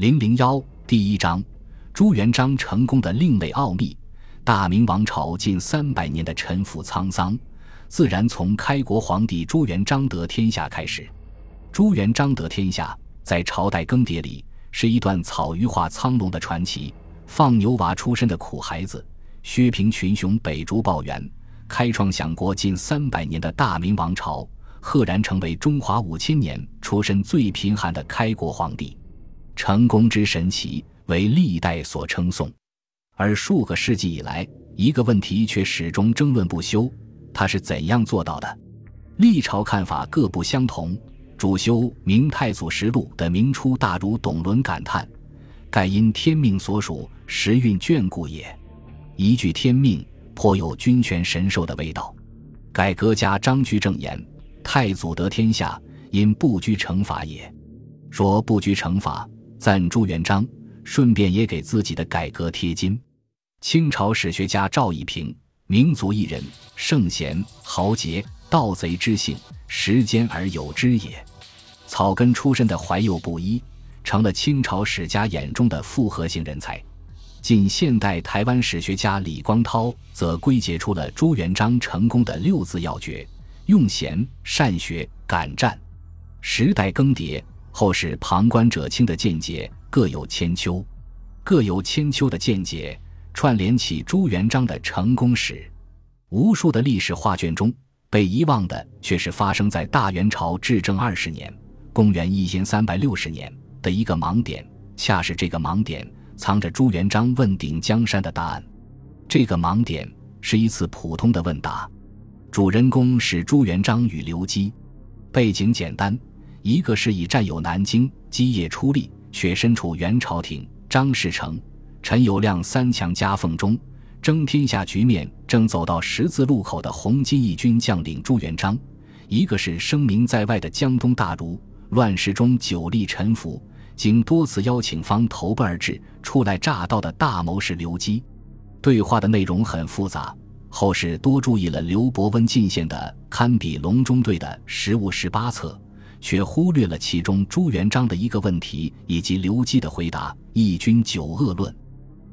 零零幺第一章：朱元璋成功的另类奥秘。大明王朝近三百年的沉浮沧桑，自然从开国皇帝朱元璋得天下开始。朱元璋得天下，在朝代更迭里，是一段草鱼化苍龙的传奇。放牛娃出身的苦孩子，削平群雄，北逐暴元，开创享国近三百年的大明王朝，赫然成为中华五千年出身最贫寒的开国皇帝。成功之神奇为历代所称颂，而数个世纪以来，一个问题却始终争论不休：他是怎样做到的？历朝看法各不相同。主修《明太祖实录》的明初大儒董伦感叹：“盖因天命所属，时运眷顾也。一句天命，颇有君权神授的味道。”改革家张居正言：“太祖得天下，因不拘惩罚也。”说不拘惩罚。赞朱元璋，顺便也给自己的改革贴金。清朝史学家赵以平，民族艺人，圣贤豪杰，盗贼之性，时间而有之也。草根出身的怀幼不一，成了清朝史家眼中的复合型人才。近现代台湾史学家李光涛则归结出了朱元璋成功的六字要诀：用贤、善学、敢战。时代更迭。后世旁观者清的见解各有千秋，各有千秋的见解串联起朱元璋的成功史。无数的历史画卷中，被遗忘的却是发生在大元朝至正二十年（公元一千三百六十年）的一个盲点。恰是这个盲点，藏着朱元璋问鼎江山的答案。这个盲点是一次普通的问答，主人公是朱元璋与刘基，背景简单。一个是以占有南京、基业出力，却身处元朝廷张士诚、陈友谅三强夹缝中争天下局面正走到十字路口的红巾义军将领朱元璋；一个是声名在外的江东大儒，乱世中久立沉浮，经多次邀请方投奔而至，初来乍到的大谋士刘基。对话的内容很复杂，后世多注意了刘伯温进献的堪比隆中对的十五十八策。却忽略了其中朱元璋的一个问题以及刘基的回答：“义军九恶论。”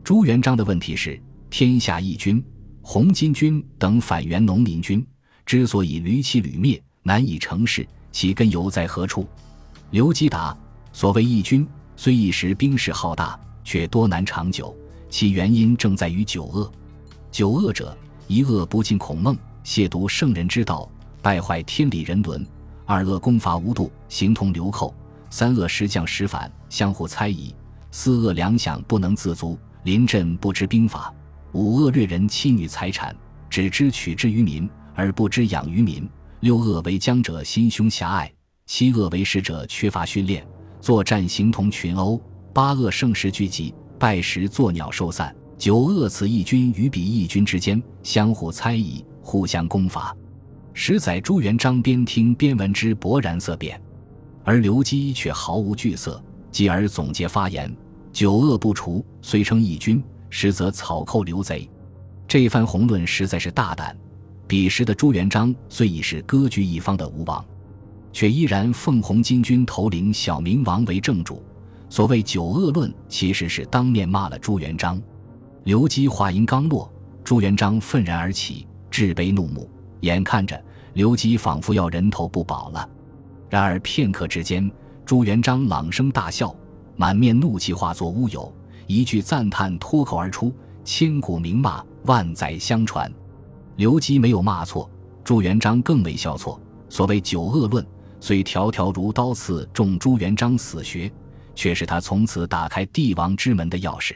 朱元璋的问题是：天下义军、红巾军等反元农民军之所以屡起屡灭，难以成事，其根由在何处？刘基答：“所谓义军，虽一时兵势浩大，却多难长久，其原因正在于九恶。九恶者：一恶不敬孔孟，亵渎圣人之道，败坏天理人伦。”二恶攻伐无度，形同流寇；三恶时降时反，相互猜疑；四恶粮饷不能自足，临阵不知兵法；五恶掠人妻女财产，只知取之于民，而不知养于民；六恶为将者心胸狭隘；七恶为使者缺乏训练，作战形同群殴；八恶盛时聚集，败时作鸟兽散；九恶此义军与彼义军之间相互猜疑，互相攻伐。十载，朱元璋边听边闻之勃然色变，而刘基却毫无惧色，继而总结发言：“九恶不除，虽称义军，实则草寇刘贼。”这番宏论实在是大胆。彼时的朱元璋虽已是割据一方的吴王，却依然奉红巾军头领小明王为正主。所谓九恶论，其实是当面骂了朱元璋。刘基话音刚落，朱元璋愤然而起，置杯怒目，眼看着。刘基仿佛要人头不保了，然而片刻之间，朱元璋朗声大笑，满面怒气化作乌有，一句赞叹脱口而出：“千古名骂，万载相传。”刘基没有骂错，朱元璋更没笑错。所谓九恶论，虽条条如刀刺中朱元璋死穴，却是他从此打开帝王之门的钥匙。